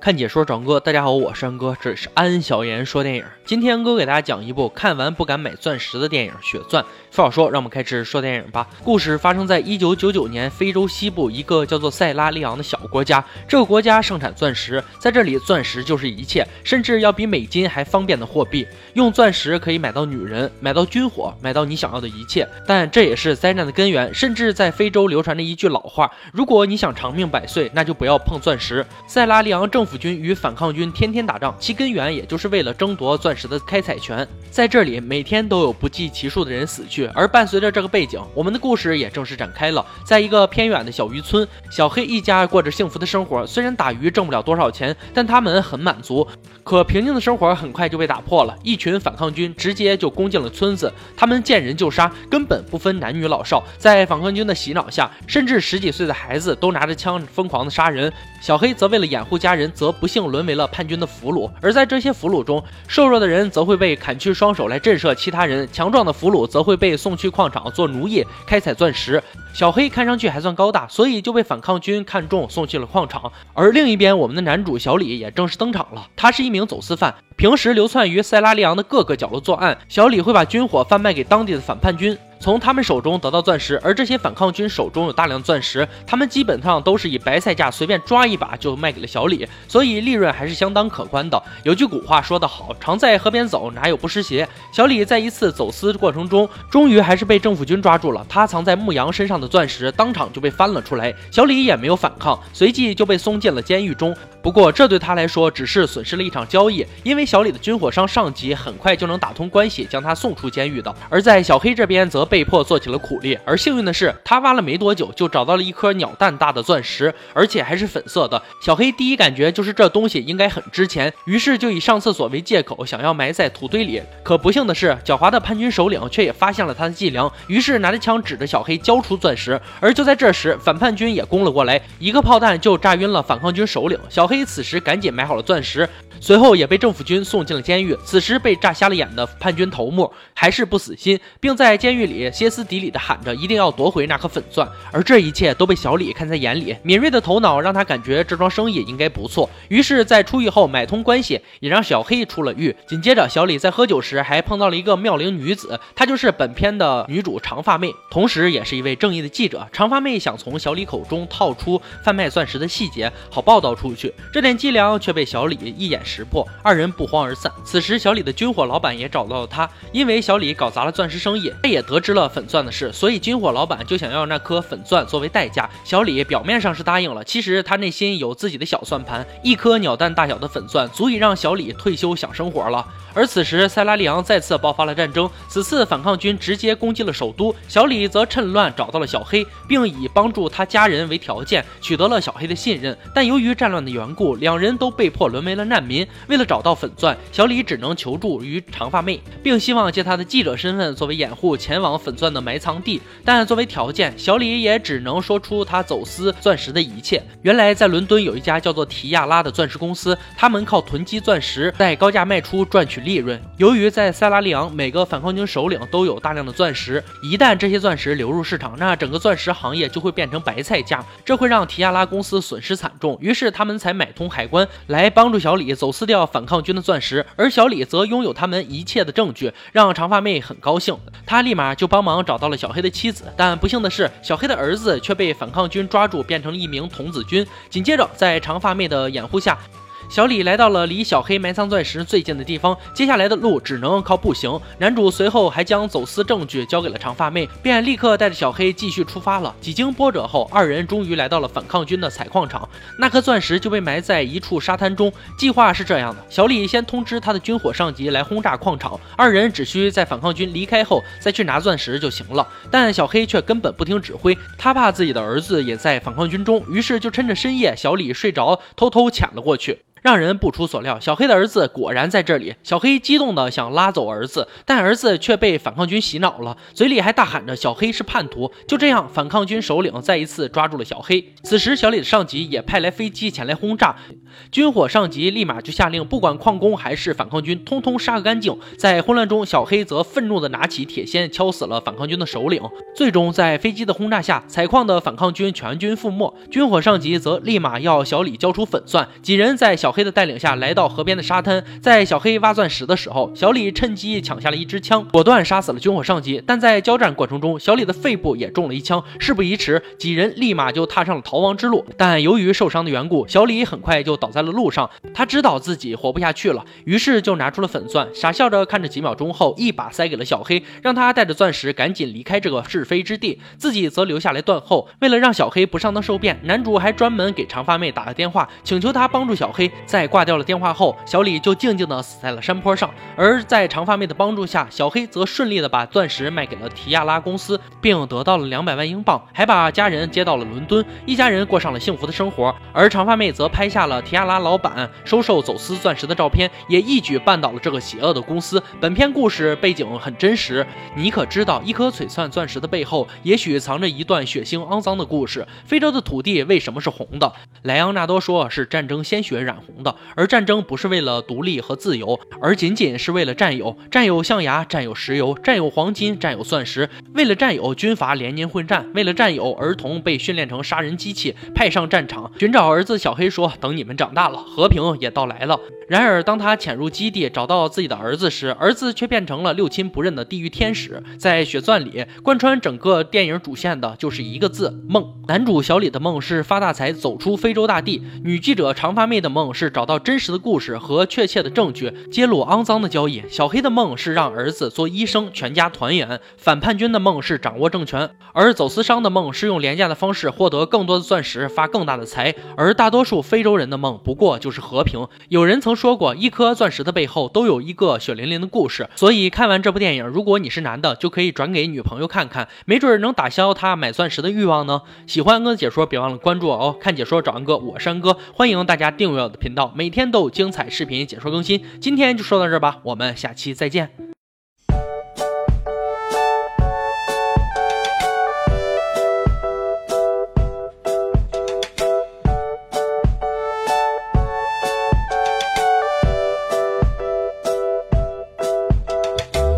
看解说找哥，大家好，我是安哥，这里是安小言说电影。今天安哥给大家讲一部看完不敢买钻石的电影《血钻》。废话说，让我们开始说电影吧。故事发生在一九九九年非洲西部一个叫做塞拉利昂的小国家。这个国家盛产钻石，在这里钻石就是一切，甚至要比美金还方便的货币。用钻石可以买到女人，买到军火，买到你想要的一切。但这也是灾难的根源。甚至在非洲流传着一句老话：如果你想长命百岁，那就不要碰钻石。塞拉利昂政府府军与反抗军天天打仗，其根源也就是为了争夺钻石的开采权。在这里，每天都有不计其数的人死去。而伴随着这个背景，我们的故事也正式展开了。在一个偏远的小渔村，小黑一家过着幸福的生活。虽然打鱼挣不了多少钱，但他们很满足。可平静的生活很快就被打破了，一群反抗军直接就攻进了村子，他们见人就杀，根本不分男女老少。在反抗军的洗脑下，甚至十几岁的孩子都拿着枪疯狂的杀人。小黑则为了掩护家人，则不幸沦为了叛军的俘虏。而在这些俘虏中，瘦弱的人则会被砍去双手来震慑其他人，强壮的俘虏则会被送去矿场做奴役，开采钻石。小黑看上去还算高大，所以就被反抗军看中，送去了矿场。而另一边，我们的男主小李也正式登场了。他是一名走私犯，平时流窜于塞拉利昂的各个角落作案。小李会把军火贩卖给当地的反叛军。从他们手中得到钻石，而这些反抗军手中有大量钻石，他们基本上都是以白菜价随便抓一把就卖给了小李，所以利润还是相当可观的。有句古话说得好，常在河边走，哪有不湿鞋？小李在一次走私过程中，终于还是被政府军抓住了。他藏在牧羊身上的钻石当场就被翻了出来，小李也没有反抗，随即就被送进了监狱中。不过这对他来说只是损失了一场交易，因为小李的军火商上级很快就能打通关系，将他送出监狱的。而在小黑这边则。被迫做起了苦力，而幸运的是，他挖了没多久就找到了一颗鸟蛋大的钻石，而且还是粉色的。小黑第一感觉就是这东西应该很值钱，于是就以上厕所为借口，想要埋在土堆里。可不幸的是，狡猾的叛军首领却也发现了他的伎俩，于是拿着枪指着小黑交出钻石。而就在这时，反叛军也攻了过来，一个炮弹就炸晕了反抗军首领。小黑此时赶紧买好了钻石。随后也被政府军送进了监狱。此时被炸瞎了眼的叛军头目还是不死心，并在监狱里歇斯底里地喊着一定要夺回那颗粉钻。而这一切都被小李看在眼里，敏锐的头脑让他感觉这桩生意应该不错。于是，在出狱后买通关系，也让小黑出了狱。紧接着，小李在喝酒时还碰到了一个妙龄女子，她就是本片的女主长发妹，同时也是一位正义的记者。长发妹想从小李口中套出贩卖钻石的细节，好报道出去。这点伎俩却被小李一眼。识破，二人不欢而散。此时，小李的军火老板也找到了他，因为小李搞砸了钻石生意，他也得知了粉钻的事，所以军火老板就想要那颗粉钻作为代价。小李表面上是答应了，其实他内心有自己的小算盘。一颗鸟蛋大小的粉钻，足以让小李退休享生活了。而此时，塞拉利昂再次爆发了战争，此次反抗军直接攻击了首都，小李则趁乱找到了小黑，并以帮助他家人为条件，取得了小黑的信任。但由于战乱的缘故，两人都被迫沦为了难民。为了找到粉钻，小李只能求助于长发妹，并希望借他的记者身份作为掩护，前往粉钻的埋藏地。但作为条件，小李也只能说出他走私钻石的一切。原来，在伦敦有一家叫做提亚拉的钻石公司，他们靠囤积钻石，在高价卖出赚取利润。由于在塞拉利昂，每个反抗军首领都有大量的钻石，一旦这些钻石流入市场，那整个钻石行业就会变成白菜价，这会让提亚拉公司损失惨重。于是他们才买通海关来帮助小李走。撕掉反抗军的钻石，而小李则拥有他们一切的证据，让长发妹很高兴。他立马就帮忙找到了小黑的妻子，但不幸的是，小黑的儿子却被反抗军抓住，变成了一名童子军。紧接着，在长发妹的掩护下。小李来到了离小黑埋藏钻石最近的地方，接下来的路只能靠步行。男主随后还将走私证据交给了长发妹，便立刻带着小黑继续出发了。几经波折后，二人终于来到了反抗军的采矿场，那颗钻石就被埋在一处沙滩中。计划是这样的：小李先通知他的军火上级来轰炸矿场，二人只需在反抗军离开后再去拿钻石就行了。但小黑却根本不听指挥，他怕自己的儿子也在反抗军中，于是就趁着深夜小李睡着，偷偷潜了过去。让人不出所料，小黑的儿子果然在这里。小黑激动的想拉走儿子，但儿子却被反抗军洗脑了，嘴里还大喊着小黑是叛徒。就这样，反抗军首领再一次抓住了小黑。此时，小李的上级也派来飞机前来轰炸，军火上级立马就下令，不管矿工还是反抗军，通通杀个干净。在混乱中，小黑则愤怒的拿起铁锨敲死了反抗军的首领。最终，在飞机的轰炸下，采矿的反抗军全军覆没。军火上级则立马要小李交出粉钻。几人在小小黑的带领下来到河边的沙滩，在小黑挖钻石的时候，小李趁机抢下了一支枪，果断杀死了军火上级。但在交战过程中，小李的肺部也中了一枪。事不宜迟，几人立马就踏上了逃亡之路。但由于受伤的缘故，小李很快就倒在了路上。他知道自己活不下去了，于是就拿出了粉钻，傻笑着看着，几秒钟后，一把塞给了小黑，让他带着钻石赶紧离开这个是非之地，自己则留下来断后。为了让小黑不上当受骗，男主还专门给长发妹打了电话，请求他帮助小黑。在挂掉了电话后，小李就静静的死在了山坡上。而在长发妹的帮助下，小黑则顺利的把钻石卖给了提亚拉公司，并得到了两百万英镑，还把家人接到了伦敦，一家人过上了幸福的生活。而长发妹则拍下了提亚拉老板收受走私钻石的照片，也一举绊倒了这个邪恶的公司。本片故事背景很真实，你可知道一颗璀璨钻石的背后，也许藏着一段血腥肮脏的故事？非洲的土地为什么是红的？莱昂纳多说是战争鲜血染红的，而战争不是为了独立和自由，而仅仅是为了占有。占有象牙，占有石油，占有黄金，占有钻石。为了占有，军阀连年混战；为了占有，儿童被训练成杀人机器，派上战场寻找儿子。小黑说：“等你们长大了，和平也到来了。”然而，当他潜入基地找到自己的儿子时，儿子却变成了六亲不认的地狱天使。在血钻里，贯穿整个电影主线的就是一个字：梦。男主小李的梦是发大财，走出非洲大地；女记者长发妹的梦是找到真实的故事和确切的证据，揭露肮脏的交易。小黑的梦是让儿子做医生，全家团圆。反叛军的梦是掌握政权，而走私商的梦是用廉价的方式获得更多的钻石，发更大的财。而大多数非洲人的梦不过就是和平。有人曾。说过，一颗钻石的背后都有一个血淋淋的故事。所以看完这部电影，如果你是男的，就可以转给女朋友看看，没准能打消他买钻石的欲望呢。喜欢安哥的解说，别忘了关注我哦。看解说找安哥，我是安哥，欢迎大家订阅我的频频道，每天都有精彩视频解说更新。今天就说到这儿吧，我们下期再见。